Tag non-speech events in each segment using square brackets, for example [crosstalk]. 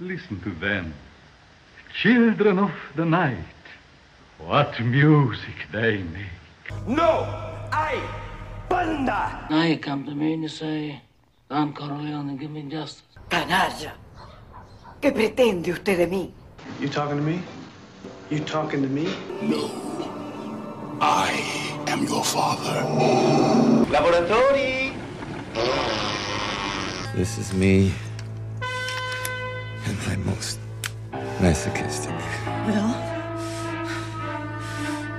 Listen to them. Children of the night. What music they make. No! I! Banda! Now you come to me and you say, Don Corleone, and give me justice. Canalla. ¿Qué pretende usted de mí? You talking to me? You talking to me? No. I am your father. Laboratory! This is me. And I'm most masochistic. Well,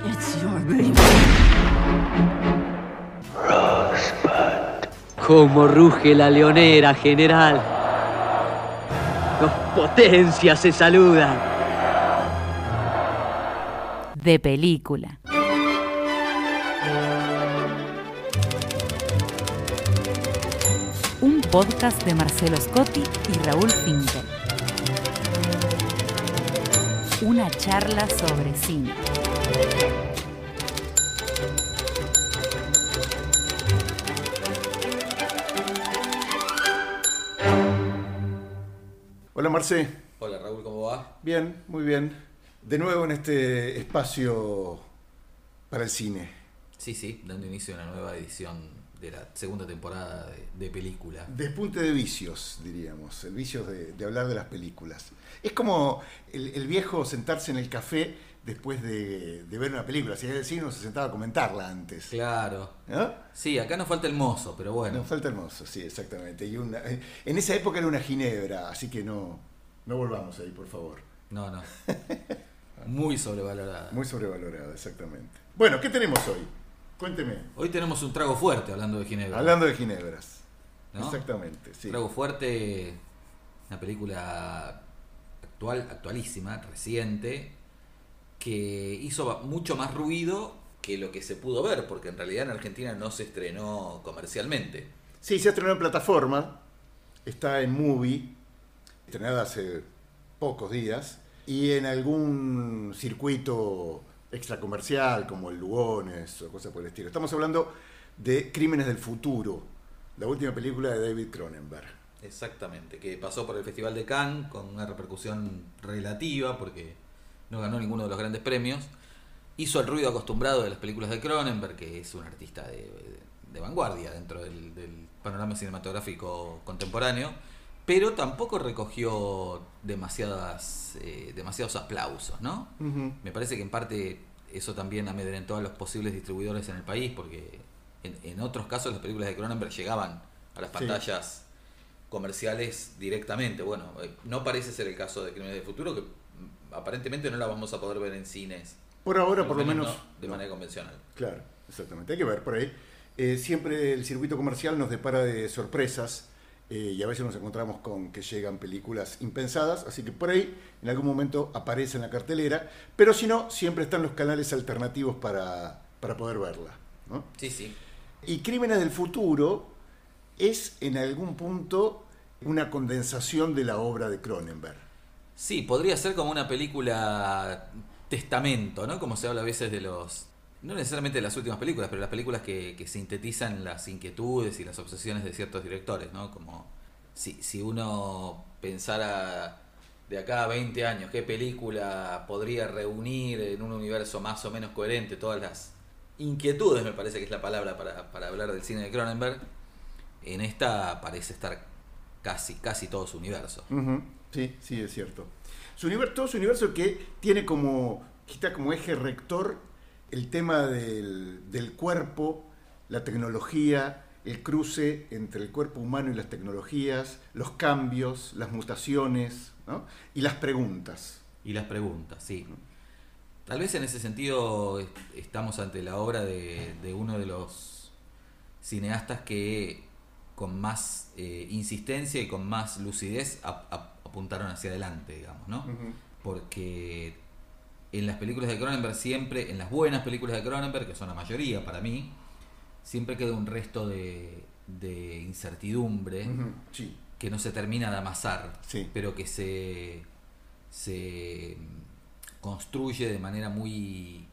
it's your baby. Cómo ruge la leonera, general. Dos potencias se saludan. De película. Un podcast de Marcelo Scotti y Raúl Finkel. Una charla sobre cine. Hola Marce. Hola Raúl, ¿cómo va? Bien, muy bien. De nuevo en este espacio para el cine. Sí, sí, dando inicio a una nueva edición de la segunda temporada de, de película. Despunte de vicios, diríamos. El vicio de, de hablar de las películas. Es como el, el viejo sentarse en el café después de, de ver una película. Si es el cine, uno se sentaba a comentarla antes. Claro. ¿No? Sí, acá nos falta el mozo, pero bueno. Nos falta hermoso, sí, exactamente. Y una- en esa época era una ginebra, así que no, no volvamos ahí, por favor. No, no. [laughs] Muy sobrevalorada. Muy sobrevalorada, exactamente. Bueno, ¿qué tenemos hoy? Cuénteme. Hoy tenemos un trago fuerte hablando de Ginebra. Hablando de ginebras. ¿no? Exactamente, sí. Trago fuerte, una película actual, actualísima, reciente, que hizo mucho más ruido que lo que se pudo ver, porque en realidad en Argentina no se estrenó comercialmente. Sí, se ha estrenado en plataforma, está en Movie, estrenada hace pocos días, y en algún circuito extracomercial como el Lugones o cosas por el estilo. Estamos hablando de Crímenes del Futuro, la última película de David Cronenberg. Exactamente, que pasó por el Festival de Cannes con una repercusión relativa porque no ganó ninguno de los grandes premios. Hizo el ruido acostumbrado de las películas de Cronenberg, que es un artista de, de vanguardia dentro del, del panorama cinematográfico contemporáneo, pero tampoco recogió demasiadas, eh, demasiados aplausos, ¿no? Me parece que en parte eso también amedrentó a los posibles distribuidores en el país, porque en, en otros casos las películas de Cronenberg llegaban a las Sí. pantallas comerciales directamente. Bueno, eh, no parece ser el caso de Crímenes del Futuro, que aparentemente no la vamos a poder ver en cines. Por ahora, por lo menos, no, de no. manera convencional. Claro, exactamente. Hay que ver por ahí. Eh, siempre el circuito comercial nos depara de sorpresas eh, y a veces nos encontramos con que llegan películas impensadas, así que por ahí en algún momento aparece en la cartelera, pero si no, siempre están los canales alternativos para, para poder verla. ¿no? Sí, sí. Y Crímenes del Futuro es en algún punto una condensación de la obra de Cronenberg. Sí, podría ser como una película testamento, ¿no? Como se habla a veces de los... No necesariamente las últimas películas, pero las películas que, que sintetizan las inquietudes y las obsesiones de ciertos directores, ¿no? Como si, si uno pensara de acá a 20 años qué película podría reunir en un universo más o menos coherente todas las inquietudes, me parece que es la palabra para, para hablar del cine de Cronenberg, en esta parece estar casi, casi todo su universo. Sí, sí, es cierto. Su universo, todo su universo que tiene como, quita como eje rector el tema del, del cuerpo, la tecnología, el cruce entre el cuerpo humano y las tecnologías, los cambios, las mutaciones ¿no? y las preguntas. Y las preguntas, sí. Tal vez en ese sentido est- estamos ante la obra de, de uno de los cineastas que con más eh, insistencia y con más lucidez ap- ap- apuntaron hacia adelante, digamos, ¿no? Porque en las películas de Cronenberg siempre, en las buenas películas de Cronenberg, que son la mayoría para mí, siempre queda un resto de, de incertidumbre Sí, que no se termina de amasar, Sí. pero que se, se construye de manera muy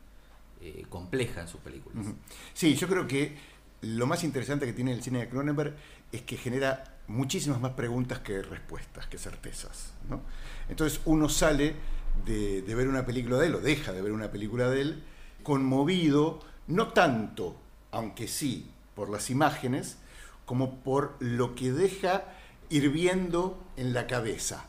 eh, compleja en sus películas. Sí, yo creo que lo más interesante que tiene el cine de Cronenberg es que genera muchísimas más preguntas que respuestas, que certezas. ¿no? Entonces uno sale de, ver una película de él, o deja de ver una película de él, conmovido, no tanto, aunque sí, por las imágenes, como por lo que deja hirviendo en la cabeza.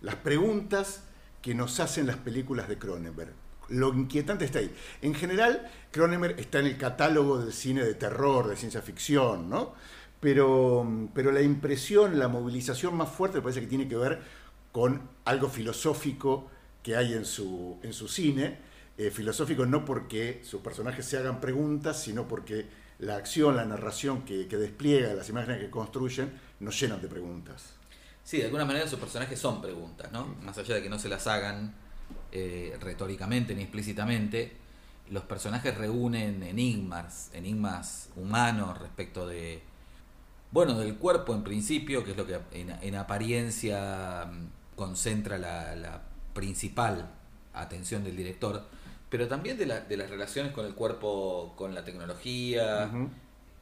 Las preguntas que nos hacen las películas de Cronenberg. Lo inquietante está ahí. En general, Cronenberg está en el catálogo del cine de terror, de ciencia ficción, ¿no? Pero, pero la impresión, la movilización más fuerte me parece que tiene que ver con algo filosófico que hay en su, en su cine. Eh, filosófico no porque sus personajes se hagan preguntas, sino porque la acción, la narración que, que despliega, las imágenes que construyen, nos llenan de preguntas. Sí, de alguna manera sus personajes son preguntas, ¿no? Más allá de que no se las hagan eh, retóricamente ni explícitamente, los personajes reúnen enigmas, enigmas humanos respecto de, bueno, del cuerpo en principio, que es lo que en, en apariencia mm, concentra la, la, principal atención del director, pero también de, la, de, las relaciones con el cuerpo, con la tecnología, uh -huh.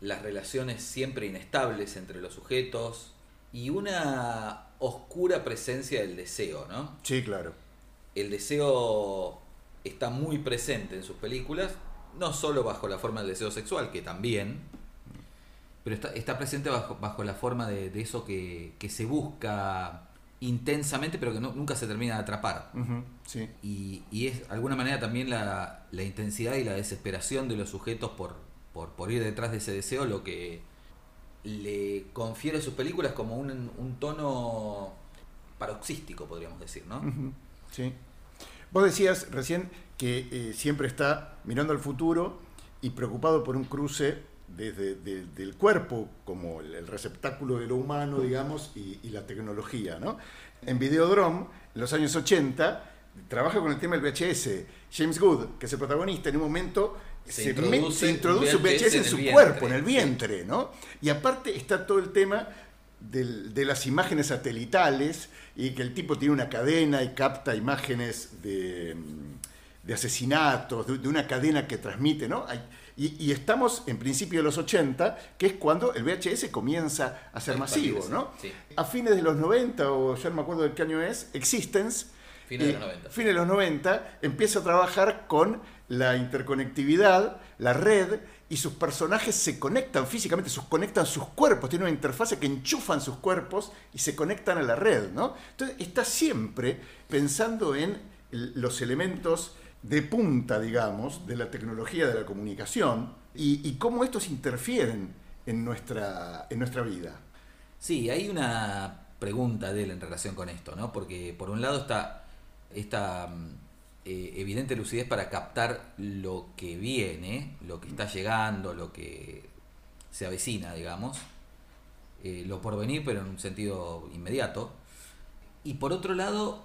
las relaciones siempre inestables entre los sujetos y una oscura presencia del deseo, ¿no? Sí, claro. El deseo está muy presente en sus películas, no solo bajo la forma del deseo sexual, que también, pero está, está presente bajo, bajo la forma de, de eso que, que, se busca intensamente, pero que no, nunca se termina de atrapar. Uh -huh, sí. y, y, es de alguna manera también la, la, intensidad y la desesperación de los sujetos por, por, por, ir detrás de ese deseo lo que le confiere a sus películas como un, un tono paroxístico, podríamos decir, ¿no? Uh -huh, sí. Vos decías recién que eh, siempre está mirando al futuro y preocupado por un cruce desde de, del cuerpo como el, receptáculo de lo humano, digamos, y, y, la tecnología. ¿no? En Videodrome, en los años 80, trabaja con el tema del VHS. James Good, que es el protagonista, en un momento se, se introduce, se introduce un VHS, VHS en su vientre, cuerpo, en el vientre. ¿no? Y aparte está todo el tema del, de las imágenes satelitales y que el tipo tiene una cadena y capta imágenes de, de asesinatos, de, de, una cadena que transmite, ¿no? Hay, y, y, estamos en principio de los 80, que es cuando el VHS comienza a ser masivo, ¿no? Sí. A fines de los 90, o ya no me acuerdo de qué año es, Existence, fines de los 90. Fines de los 90, empieza a trabajar con la interconectividad, la red, y sus personajes se conectan físicamente, sus conectan sus cuerpos, tienen una interfase que enchufan sus cuerpos y se conectan a la red, ¿no? Entonces está siempre pensando en los elementos de punta, digamos, de la tecnología de la comunicación y, cómo estos interfieren en nuestra, en nuestra vida. Sí, hay una pregunta de él en relación con esto, ¿no? Porque por un lado está esta eh, evidente lucidez para captar lo que viene, lo que está llegando, lo que se avecina, digamos, eh, lo por venir, pero en un sentido inmediato. Y por otro lado,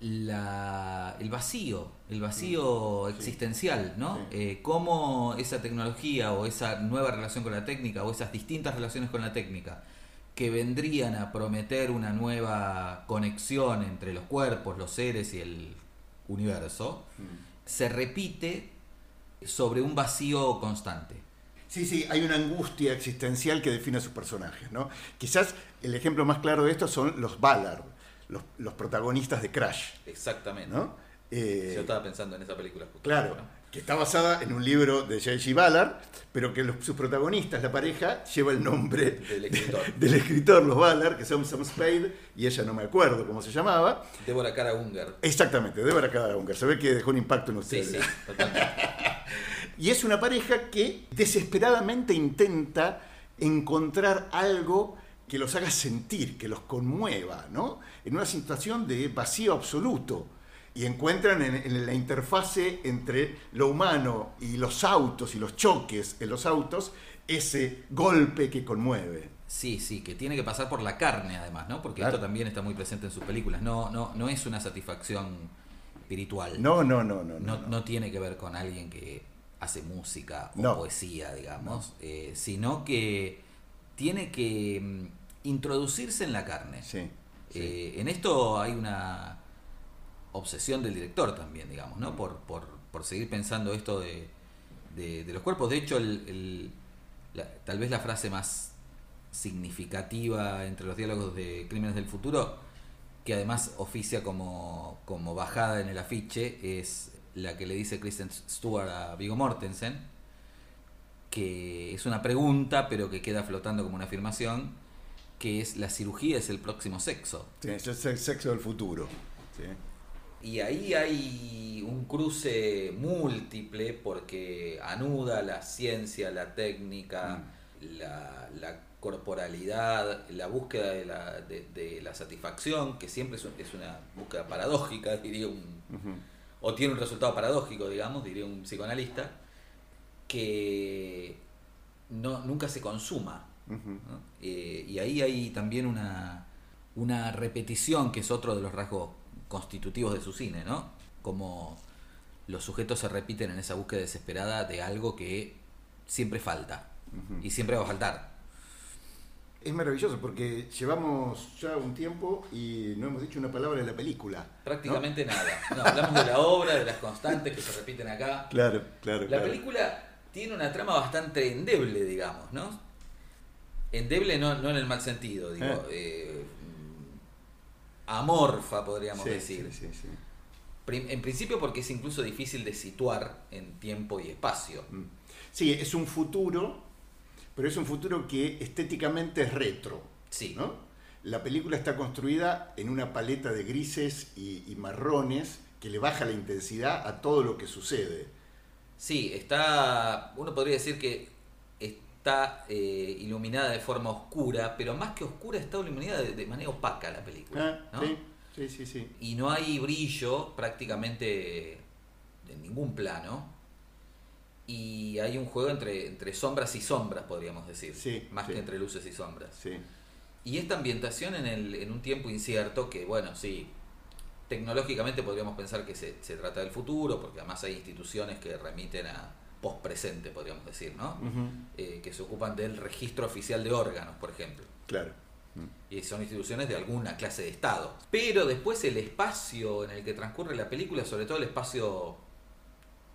la, el vacío, el vacío sí. existencial, ¿no? Sí. Eh, cómo esa tecnología o esa nueva relación con la técnica o esas distintas relaciones con la técnica que vendrían a prometer una nueva conexión entre los cuerpos, los seres y el universo, mm. se repite sobre un vacío constante. Sí, sí, hay una angustia existencial que define a sus personajes, ¿no? Quizás el ejemplo más claro de esto son los Ballard, los, los protagonistas de Crash. Exactamente. ¿no? Eh, Yo estaba pensando en esa película. Claro, ¿no? que está basada en un libro de J.G. Ballard, pero que los, sus protagonistas, la pareja, lleva el nombre del escritor, de, [laughs] del escritor los Ballard, que son Sam Spade, y ella no me acuerdo cómo se llamaba. Débora Cara Unger. Exactamente, Débora Cara Unger. Se ve que dejó un impacto en ustedes. Sí, sí, totalmente. [laughs] y es una pareja que desesperadamente intenta encontrar algo que los haga sentir, que los conmueva, ¿no? En una situación de vacío absoluto. Y encuentran en, en, la interfase entre lo humano y los autos y los choques en los autos ese golpe que conmueve. Sí, sí, que tiene que pasar por la carne además, ¿no? Porque claro. esto también está muy presente en sus películas. No, no, no es una satisfacción espiritual. No, no, no, no. No, no, no tiene que ver con alguien que hace música o poesía, digamos, eh, sino que tiene que mm, introducirse en la carne. Sí, sí. Eh, en esto hay una obsesión del director también, digamos, ¿no? Por, por, por seguir pensando esto de, de, de, los cuerpos. De hecho, el, el, la, tal vez la frase más significativa entre los diálogos de Crímenes del Futuro, que además oficia como, como bajada en el afiche, es la que le dice Kristen Stewart a Vigo Mortensen, que es una pregunta, pero que queda flotando como una afirmación, que es la cirugía es el próximo sexo. Sí, es el sexo del futuro. Sí. Y ahí hay un cruce múltiple porque anuda la ciencia, la técnica, la, la corporalidad, la búsqueda de la, de, de la satisfacción, que siempre es, un- es una búsqueda paradójica, [laughs] diría un, o tiene un resultado paradójico, digamos, diría un psicoanalista, que no, nunca se consuma. ¿No? Eh, y ahí hay también una, una repetición que es otro de los rasgos constitutivos de su cine, ¿no? Como los sujetos se repiten en esa búsqueda desesperada de algo que siempre falta y siempre va a faltar. Es maravilloso porque llevamos ya un tiempo y no hemos dicho una palabra de la película. ¿no? Prácticamente nada. No, hablamos de la obra, de las constantes que se repiten acá. Claro, claro. La claro. película tiene una trama bastante endeble, digamos, ¿no? Endeble no, no en el mal sentido, digo. eh, mm, amorfa, podríamos Sí, decir. sí, sí, En principio porque es incluso difícil de situar en tiempo y espacio. Mm. Sí, es un futuro, pero es un futuro que estéticamente es retro. Sí. ¿no? La película está construida en una paleta de grises y, y marrones que le baja la intensidad a todo lo que sucede. Sí, está. Uno podría decir que está eh, iluminada de forma oscura, pero más que oscura está iluminada de, de manera opaca la película. Ah, ¿no? sí, sí, sí, sí. Y no hay brillo prácticamente en ningún plano. Y hay un juego entre, entre sombras y sombras, podríamos decir. Sí, más sí. que entre luces y sombras. Sí. Y esta ambientación en, el, en un tiempo incierto, que bueno, sí, tecnológicamente podríamos pensar que se, se trata del futuro, porque además hay instituciones que remiten a post-presente, podríamos decir, ¿no? Eh, que se ocupan del registro oficial de órganos, por ejemplo. Claro. Y son instituciones de alguna clase de Estado. Pero después el espacio en el que transcurre la película, sobre todo el espacio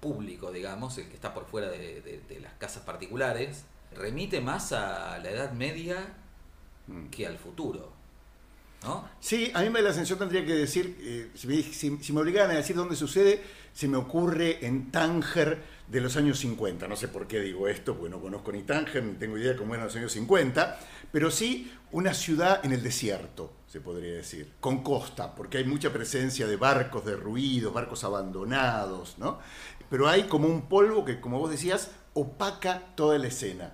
público, digamos, el que está por fuera de, de- de las casas particulares, remite más a la Edad Media que al futuro. ¿No? Sí, a mí me da la sensación, tendría que decir, eh, si, me, si- si me obligaran a decir dónde sucede, se me ocurre en Tánger de los años 50. No sé por qué digo esto, porque no conozco ni Tánger, ni tengo idea de cómo eran los años 50, pero sí una ciudad en el desierto, se podría decir, con costa, porque hay mucha presencia de barcos derruidos, barcos abandonados, ¿no? Pero hay como un polvo que, como vos decías, opaca toda la escena.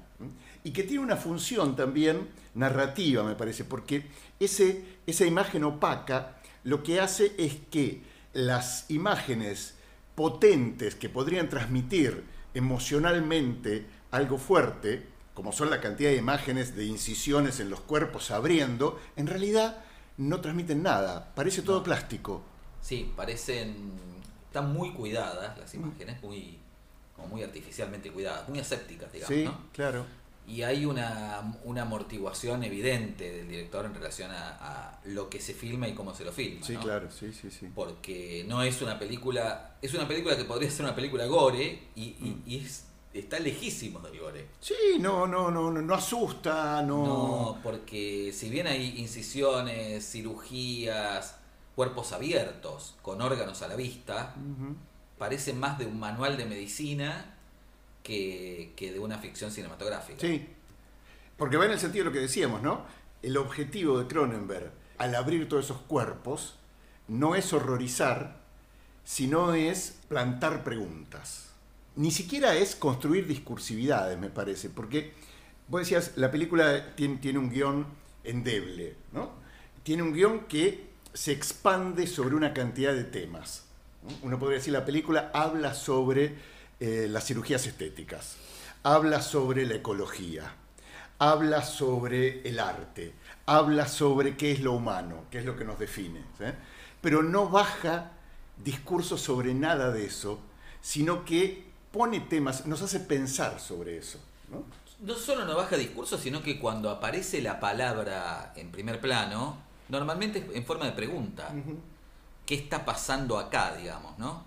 Y que tiene una función también narrativa, me parece, porque ese, esa imagen opaca lo que hace es que las imágenes potentes que podrían transmitir emocionalmente algo fuerte, como son la cantidad de imágenes de incisiones en los cuerpos abriendo, en realidad no transmiten nada, parece todo plástico. Sí, parecen. Están muy cuidadas las imágenes, muy, como muy artificialmente cuidadas, muy asépticas, digamos. Sí, ¿no? claro. Y hay una, una amortiguación evidente del director en relación a, a lo que se filma y cómo se lo filma. Sí, ¿no? claro, sí, sí, sí. Porque no es una película. Es una película que podría ser una película gore y, y- y es- está lejísimo del gore. Sí, no, no, no, no, no asusta, no. No, porque si bien hay incisiones, cirugías, cuerpos abiertos, con órganos a la vista, Ujú. parece más de un manual de medicina que, de una ficción cinematográfica. Sí, porque va en el sentido de lo que decíamos, ¿no? El objetivo de Cronenberg al abrir todos esos cuerpos no es horrorizar, sino es plantar preguntas. Ni siquiera es construir discursividades, me parece, porque vos decías, la película tiene, tiene un guion endeble, ¿no? Tiene un guion que se expande sobre una cantidad de temas. ¿no? Uno podría decir, la película habla sobre eh, las cirugías estéticas, habla sobre la ecología, habla sobre el arte, habla sobre qué es lo humano, qué es lo que nos define. ¿sí? Pero no baja discurso sobre nada de eso, sino que pone temas, nos hace pensar sobre eso. ¿no? No solo no baja discurso, sino que cuando aparece la palabra en primer plano, normalmente es en forma de pregunta. ¿Qué está pasando acá, digamos, no?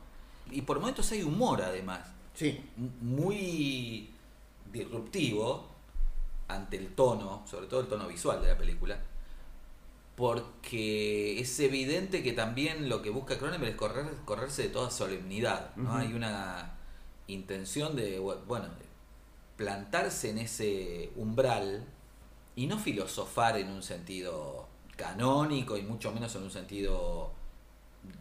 Y por momentos hay humor, además. Sí. Muy disruptivo. ante el tono, sobre todo el tono visual de la película, porque es evidente que también lo que busca Cronenberg es correr, correrse de toda solemnidad, ¿no? Hay una intención de, bueno, plantarse en ese umbral y no filosofar en un sentido canónico y mucho menos en un sentido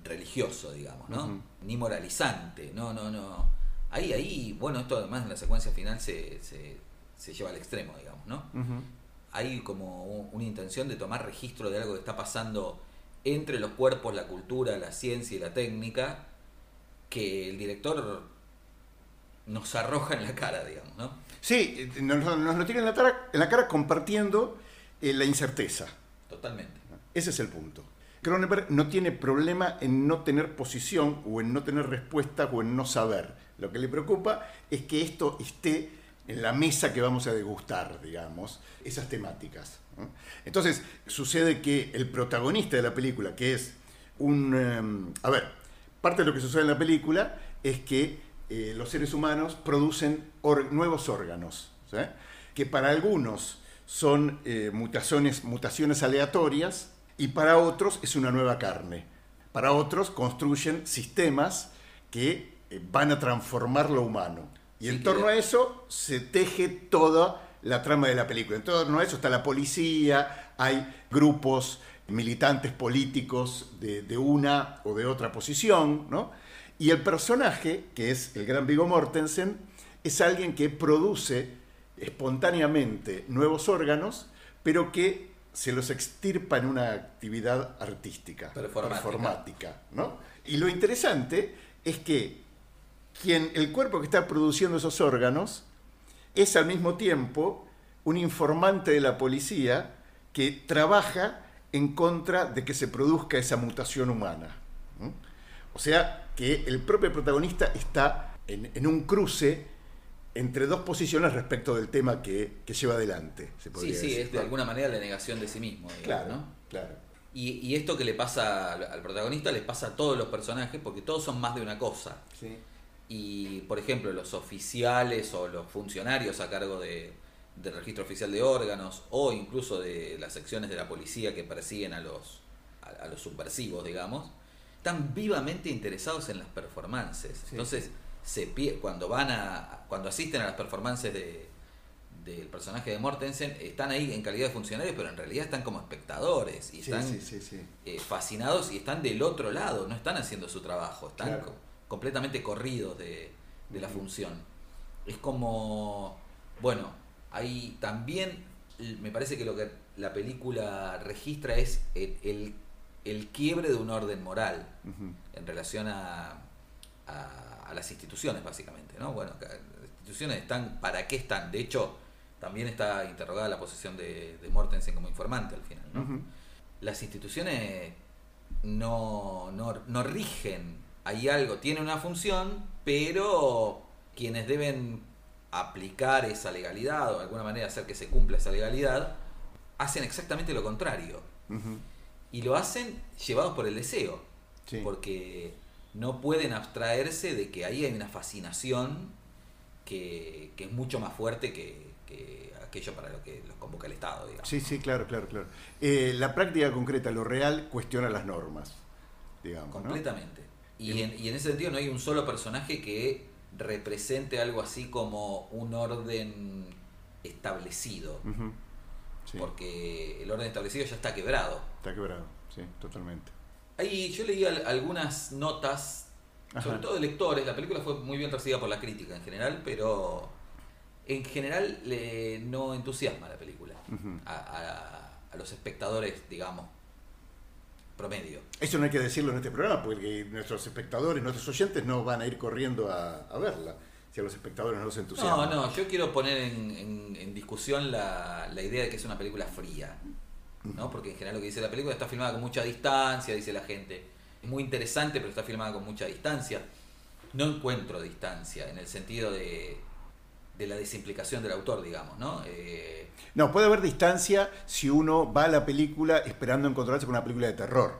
religioso, digamos, ¿no? Ni moralizante, no, no, no. Ahí, ahí, bueno, esto además en la secuencia final se, se, se lleva al extremo, digamos, ¿no? Hay como un- una intención de tomar registro de algo que está pasando entre los cuerpos, la cultura, la ciencia y la técnica, que el director nos arroja en la cara, digamos, ¿no? Sí, nos, nos lo tiene en la, cara, en la cara compartiendo eh, la incerteza. Totalmente. Ese es el punto. Cronenberg no tiene problema en no tener posición o en no tener respuesta o en no saber. Lo que le preocupa es que esto esté en la mesa que vamos a degustar, digamos, esas temáticas. Entonces, sucede que el protagonista de la película, que es un... eh, a ver, parte de lo que sucede en la película es que eh, los seres humanos producen nuevos órganos, que para algunos son eh, mutaciones, mutaciones aleatorias y para otros es una nueva carne. Para otros construyen sistemas que van a transformar lo humano. Y en torno a eso se teje toda la trama de la película. En torno a eso está la policía, hay grupos militantes políticos de, de una o de otra posición, ¿no? Y el personaje, que es el gran Viggo Mortensen, es alguien que produce espontáneamente nuevos órganos, pero que se los extirpa en una actividad artística, Performática. performática, ¿no? Y lo interesante es que quien, el cuerpo que está produciendo esos órganos es al mismo tiempo un informante de la policía que trabaja en contra de que se produzca esa mutación humana. O sea que el propio protagonista está en, en un cruce entre dos posiciones respecto del tema que, que lleva adelante. Se Sí, podría sí, decir, es de alguna manera la negación de sí mismo, digamos, Claro, ¿no? claro. Y, y esto que le pasa al, al protagonista les pasa a todos los personajes porque todos son más de una cosa. Sí. Y, por ejemplo, los oficiales o los funcionarios a cargo de, del registro oficial de órganos o incluso de las secciones de la policía que persiguen a los, a, a los subversivos, digamos, están vivamente interesados en las performances. Entonces, se cuando van a cuando asisten a las performances de, del personaje de Mortensen, están ahí en calidad de funcionarios, pero en realidad están como espectadores y Sí, están sí. eh, fascinados y están del otro lado, no están haciendo su trabajo, están Claro. Co- completamente corridos de, de la función. Es como, bueno, ahí también me parece que lo que la película registra es el, el- el quiebre de un orden moral en relación a, a- a las instituciones, básicamente. ¿no? Bueno, las instituciones están, ¿para qué están? De hecho, también está interrogada la posición de, de Mortensen como informante al final. ¿no? Las instituciones no, no, no rigen, hay algo, tiene una función, pero quienes deben aplicar esa legalidad o de alguna manera hacer que se cumpla esa legalidad, hacen exactamente lo contrario. Y lo hacen llevados por el deseo. Sí. Porque no pueden abstraerse de que ahí hay una fascinación que, que es mucho más fuerte que, que aquello para lo que los convoca el Estado, digamos. Sí, sí, claro, claro, claro. Eh, la práctica concreta, lo real, cuestiona las normas, digamos. ¿no? Y en, y en ese sentido no hay un solo personaje que represente algo así como un orden establecido. Sí, Porque el orden establecido ya está quebrado. está quebrado, sí, totalmente. Ahí yo leí al- algunas notas, Ajá. sobre todo de lectores. La película fue muy bien recibida por la crítica en general, pero en general le, no entusiasma la película a- a los espectadores, digamos, promedio. Eso no hay que decirlo en este programa, porque nuestros espectadores, nuestros oyentes no van a ir corriendo a, a verla, si a los espectadores no los No, entusiasma. no, yo quiero poner en, en- en discusión la, la idea de que es una película fría. ¿no? Porque en general lo que dice la película está filmada con mucha distancia, dice la gente. Es muy interesante, pero está filmada con mucha distancia. No encuentro distancia en el sentido de, de la desimplicación del autor, digamos, ¿no? Eh, No, puede haber distancia si uno va a la película esperando encontrarse con una película de terror.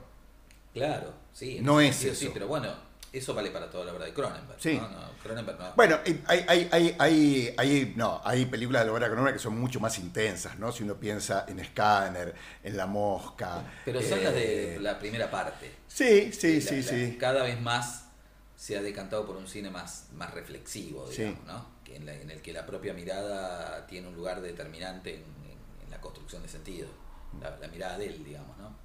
claro, sí. No es sentido eso. Sí, pero bueno, Eso vale para toda la obra de Cronenberg. Sí. ¿no? No, Cronenberg no. Bueno, eh, hay, hay, hay, hay, hay- no, hay películas de la obra Cronenberg que son mucho más intensas, ¿no? Si uno piensa en Scanner, en La Mosca. Pero son eh, las de la primera parte. Sí, sí, La- sí, la- sí. Cada vez más se ha decantado por un cine más, más reflexivo, Sí. digamos, ¿no? En, la- en el que la propia mirada tiene un lugar determinante en, en- en la construcción de sentido. La, la mirada de él, digamos, ¿no?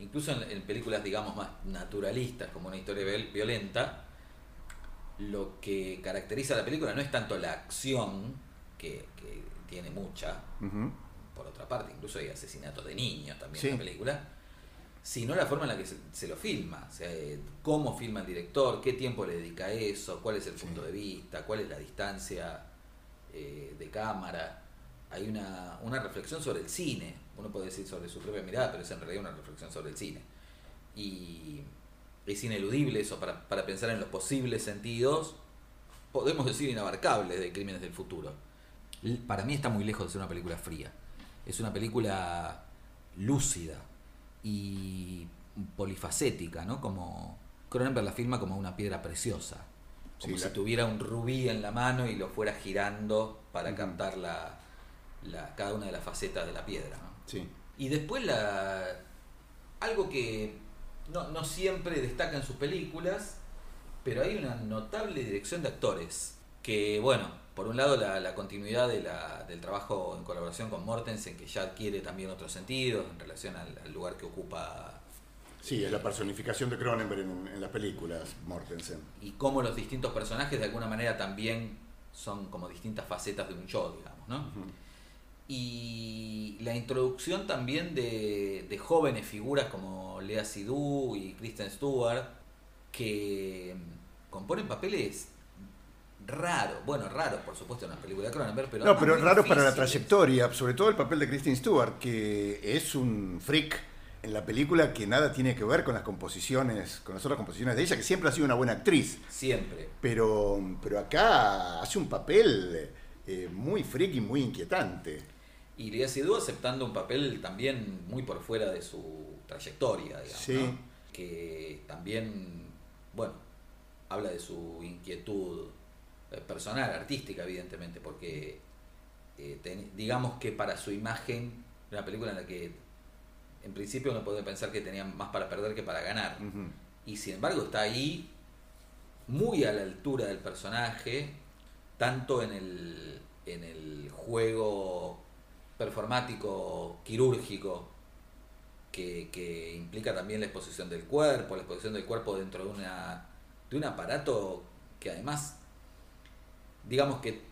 Incluso en, películas, digamos, más naturalistas, como una historia viol- violenta, lo que caracteriza a la película no es tanto la acción, que, que tiene mucha, por otra parte, incluso hay asesinatos de niños también Sí. en la película, sino la forma en la que se, se lo filma, o sea, eh, cómo filma el director, qué tiempo le dedica a eso, cuál es el punto de vista, cuál es la distancia eh, de cámara. Hay una, una reflexión sobre el cine, uno puede decir sobre su propia mirada, pero es en realidad una reflexión sobre el cine. Y es ineludible eso para, para pensar en los posibles sentidos, podemos decir inabarcables de Crímenes del Futuro. Para mí está muy lejos de ser una película fría. Es una película lúcida y polifacética, ¿no? Como Cronenberg la filma como una piedra preciosa. Como Sí, si la- tuviera un rubí en la mano y lo fuera girando para captar la, la- cada una de las facetas de la piedra. ¿no? Sí. Y después la algo que no, no siempre destaca en sus películas, pero hay una notable dirección de actores. Que bueno, por un lado la, la continuidad de la- del trabajo en colaboración con Mortensen, que ya adquiere también otros sentidos en relación al, al lugar que ocupa Sí, es la personificación de Cronenberg en, en las películas, Mortensen. y cómo los distintos personajes de alguna manera también son como distintas facetas de un yo, digamos, ¿no? Y la introducción también de, de jóvenes figuras como Lea Seydoux y Kristen Stewart, que componen papeles raros, bueno, raros por supuesto en una película de Cronenberg, pero No, pero raro para la trayectoria, sobre todo el papel de Kristen Stewart, que es un freak en la película que nada tiene que ver con las composiciones, con las otras composiciones de ella, que siempre ha sido una buena actriz. Siempre. Pero, pero acá hace un papel eh, muy freak y muy inquietante. Y Lea Seydoux aceptando un papel también muy por fuera de su trayectoria, digamos, Sí. ¿no? que también, bueno, habla de su inquietud personal, artística, evidentemente, porque eh, ten- digamos que para su imagen, una película en la que en principio uno puede pensar que tenía más para perder que para ganar, y sin embargo está ahí muy a la altura del personaje, tanto en el, en el juego performático, quirúrgico, que, que implica también la exposición del cuerpo, la exposición del cuerpo dentro de, una, de un aparato que además, digamos que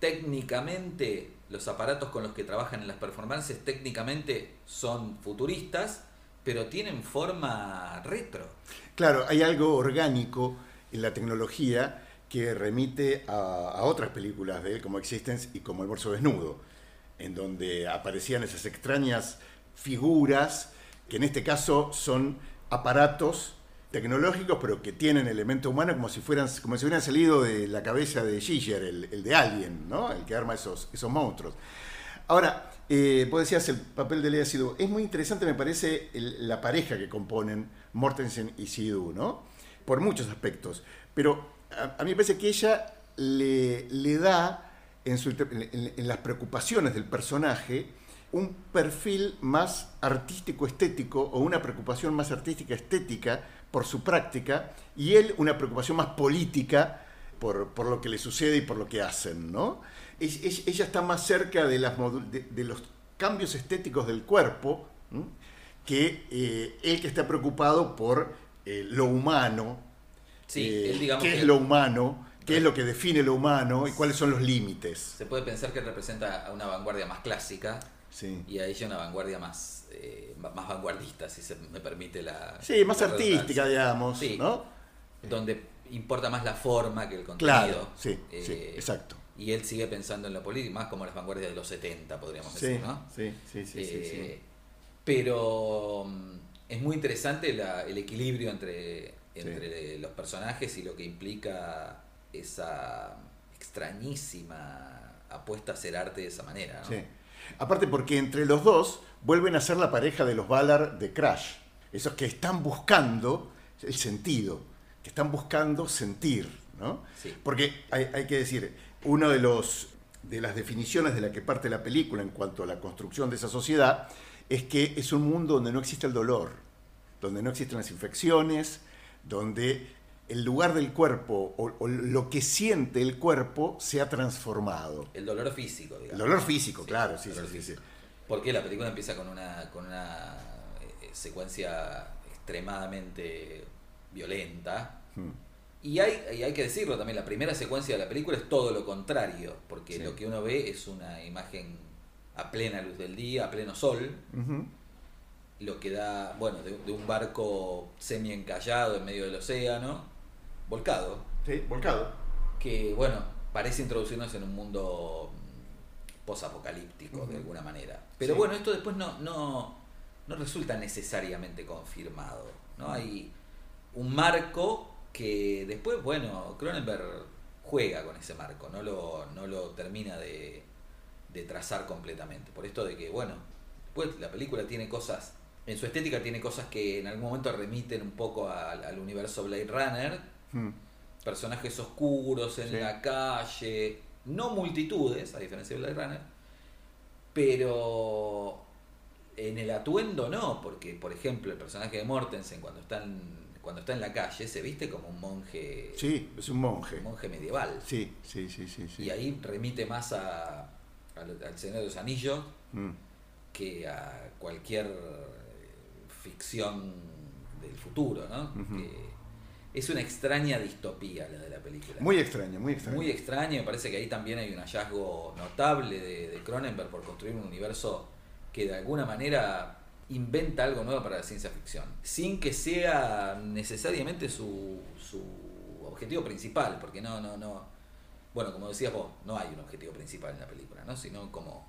técnicamente los aparatos con los que trabajan en las performances técnicamente son futuristas, pero tienen forma retro. Claro, hay algo orgánico en la tecnología que remite a, otras películas de él, como Existence y como El Bolso Desnudo, en donde aparecían esas extrañas figuras que en este caso son aparatos tecnológicos, pero que tienen elemento humano como si fueran como si hubieran salido de la cabeza de Giger, el, el de Alien, ¿no? El que arma esos, esos monstruos. Ahora, eh, vos decías el papel de Lea Seydoux. Es muy interesante, me parece, la pareja que componen Mortensen y Seydoux, ¿no? Por muchos aspectos. Pero a, mí me parece que ella le, le da, en, su en las preocupaciones del personaje, un perfil más artístico-estético o una preocupación más artística-estética por su práctica y él una preocupación más política por, por lo que le sucede y por lo que hacen, ¿no? Es- es- ella está más cerca de, las de, de los cambios estéticos del cuerpo ¿m? que eh, él que está preocupado por eh, lo humano, Sí, eh, él digamos qué que- es lo humano, qué es lo que define lo humano y cuáles son los límites. Se puede pensar que representa a una vanguardia más clásica Sí. y a ella una vanguardia más, eh, más vanguardista, si se me permite la. Sí, más la artística, digamos, Sí, ¿no? Donde importa más la forma que el contenido. Claro, sí, sí, Eh, exacto. Y él sigue pensando en lo político, más como las vanguardias de los 70, podríamos Sí, decir, ¿no? sí, sí, sí, sí, sí. Eh, Pero mm, es muy interesante la- el equilibrio entre, entre los personajes y lo que implica esa extrañísima apuesta a hacer arte de esa manera. ¿no? Sí. Aparte porque entre los dos vuelven a ser la pareja de los Valar de Crash. Esos que están buscando el sentido. que están buscando sentir, ¿no? Sí. Porque hay, hay que decir, una de, los, de las definiciones de la que parte la película en cuanto a la construcción de esa sociedad es que es un mundo donde no existe el dolor, donde no existen las infecciones, donde el lugar del cuerpo o, o lo que siente el cuerpo se ha transformado. El dolor físico, digamos. El dolor físico, Sí, claro, sí, sí, sí. Porque la película empieza con una, con una eh, secuencia extremadamente violenta. Hmm. Y hay, y hay que decirlo también, la primera secuencia de la película es todo lo contrario, porque Sí. lo que uno ve es una imagen a plena luz del día, a pleno sol, lo que da, bueno, de, de un barco semi encallado en medio del océano, volcado, Sí, volcado. que bueno, parece introducirnos en un mundo mm, posapocalíptico de alguna manera. Pero Sí. bueno, esto después no, no, no resulta necesariamente confirmado. ¿no? Hay un marco que después, bueno, Cronenberg juega con ese marco, no lo, no lo termina de, de trazar completamente. Por esto de que, bueno, pues la película tiene cosas, en su estética tiene cosas que en algún momento remiten un poco al, al universo Blade Runner, Hmm. personajes oscuros en Sí. la calle, no multitudes, a diferencia de Blade Runner, pero en el atuendo no, porque por ejemplo el personaje de Mortensen cuando está en, cuando está en la calle se viste como un monje, Sí, es un monje. un monje medieval. Sí, sí, sí, sí. sí. Y ahí remite más a, al, al Señor de los Anillos Mm. que a cualquier ficción del futuro, ¿no? Que es una extraña distopía la de la película. Muy extraño, muy extraño. Muy extraño, me parece que ahí también hay un hallazgo notable de, de Cronenberg por construir un universo que de alguna manera inventa algo nuevo para la ciencia ficción, sin que sea necesariamente su, su objetivo principal, porque no, no, no, bueno, como decías vos, no hay un objetivo principal en la película, ¿no? sino como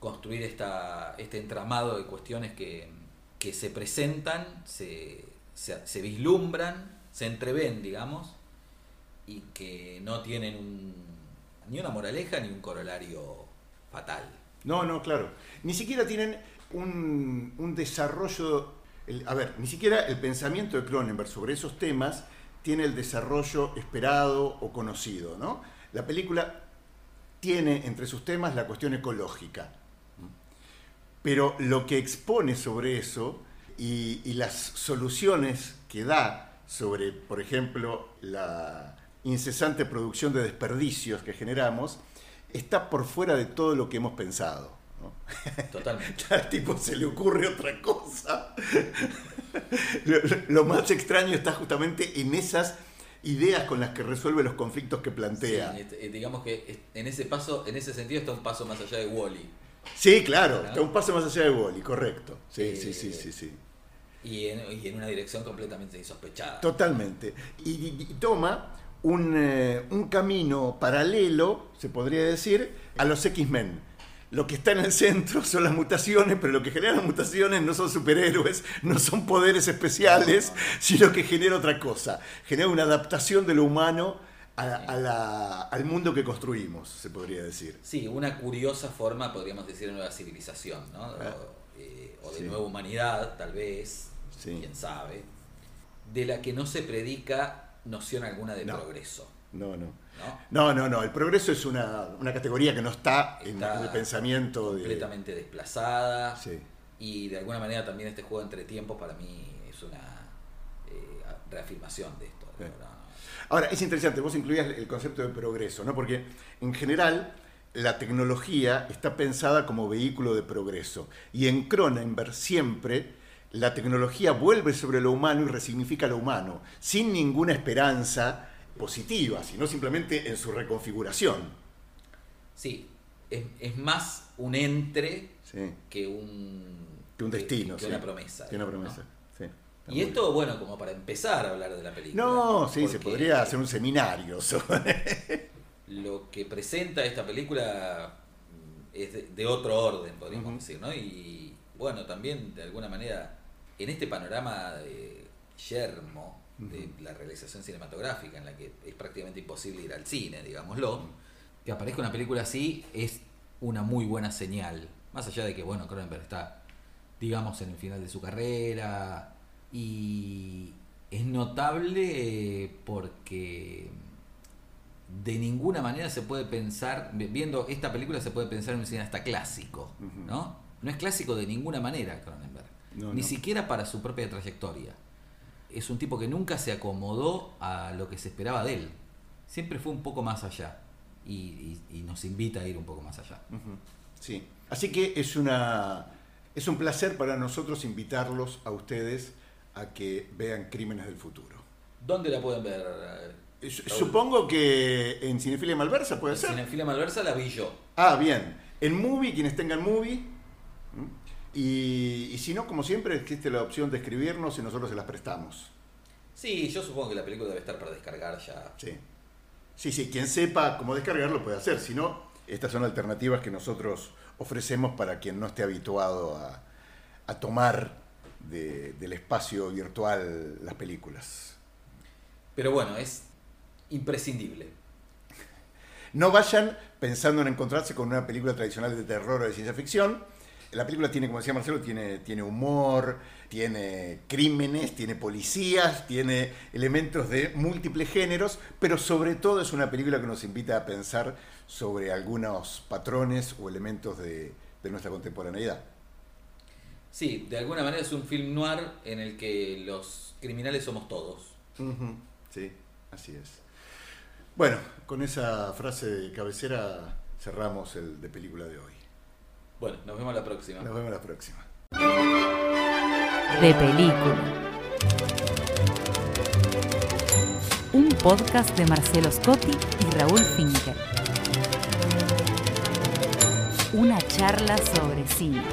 construir esta, este entramado de cuestiones que, que se presentan, se, se, se vislumbran, se entreven, digamos, y que no tienen un, ni una moraleja ni un corolario fatal. No, no, claro. Ni siquiera tienen un, un desarrollo. a ver, ni siquiera el pensamiento de Cronenberg sobre esos temas tiene el desarrollo esperado o conocido, ¿no? La película tiene entre sus temas la cuestión ecológica. Pero lo que expone sobre eso y las soluciones que da sobre, por ejemplo, la incesante producción de desperdicios que generamos, está por fuera de todo lo que hemos pensado. ¿no? Totalmente. [laughs] Al tipo se le ocurre otra cosa. Lo, lo más extraño está justamente en esas ideas con las que resuelve los conflictos que plantea. Sí, este, eh, digamos que en ese paso, en ese sentido está un paso más allá de Wally. Sí, claro, ¿No? está un paso más allá de Wally, correcto. Sí, Eh, sí, sí, sí, sí. Y en, y en una dirección completamente insospechada. Totalmente. Y, y- y toma un, eh, un camino paralelo, se podría decir, a los X-Men. Lo que está en el centro [laughs] son las mutaciones, pero lo que genera las mutaciones no son superhéroes, no son poderes especiales, sino que genera otra cosa. Genera una adaptación de lo humano a- a la- al mundo que construimos, se podría decir. Sí, una curiosa forma, podríamos decir, de nueva civilización, ¿no? O, Ah. eh, o de Sí. nueva humanidad, tal vez, Sí. quién sabe, de la que no se predica noción alguna de No. progreso, No, no. ¿no? No, no, no. El progreso es una, una categoría que no está, en el pensamiento de. completamente desplazada Sí. y de alguna manera también este juego entre tiempos para mí es una eh, reafirmación de esto. Ahora, es interesante, vos incluías el concepto de progreso, ¿no? Porque en general la tecnología está pensada como vehículo de progreso. Y en Cronenberg siempre la tecnología vuelve sobre lo humano y resignifica lo humano, sin ninguna esperanza positiva, sino simplemente en su reconfiguración. Sí, es, es más un entre Sí. que un, Que un destino, que sí. una promesa. Que una promesa. Y muy esto, bueno, como para empezar a hablar de la película. No, sí, se podría hacer un seminario sobre. [laughs] Lo que presenta esta película mm, es de, de otro orden, podríamos decir, ¿no? Y bueno, también de alguna manera, en este panorama de yermo de la realización cinematográfica, en la que es prácticamente imposible ir al cine, digámoslo, que aparezca una película así es una muy buena señal. Más allá de que, bueno, Cronenberg está, digamos, en el final de su carrera y es notable porque de ninguna manera se puede pensar, vi- viendo esta película se puede pensar en un cineasta clásico, ¿no? No es clásico de ninguna manera Cronenberg, No, ni no. siquiera para su propia trayectoria. Es un tipo que nunca se acomodó a lo que se esperaba de él. Siempre fue un poco más allá y, y- y nos invita a ir un poco más allá. Sí. Así que es una es un placer para nosotros invitarlos a ustedes a que vean Crímenes del Futuro. ¿Dónde la pueden ver? eh, Raúl? Supongo que en Cinefilia Malversa puede ser. Cinefilia Malversa la vi yo. Ah, bien. En Movie, quienes tengan Movie. Y, y si no, como siempre, existe la opción de escribirnos y nosotros se las prestamos. Sí, yo supongo que la película debe estar para descargar ya. Sí. Sí, sí, quien sepa cómo descargarlo puede hacer. Si no, estas son alternativas que nosotros ofrecemos para quien no esté habituado a, a tomar de- del espacio virtual las películas. Pero bueno, es imprescindible. No vayan pensando en encontrarse con una película tradicional de terror o de ciencia ficción. La película tiene, como decía Marcelo, tiene, tiene humor, tiene crímenes, tiene policías, tiene elementos de múltiples géneros, pero sobre todo es una película que nos invita a pensar sobre algunos patrones o elementos de, de nuestra contemporaneidad. Sí, de alguna manera es un film noir en el que los criminales somos todos. Sí, así es. Bueno, con esa frase de cabecera cerramos el de película de hoy. Bueno, nos vemos la próxima. Nos vemos la próxima. De película. Un podcast de Marcelo Scotti y Raúl Finker. Una charla sobre cine.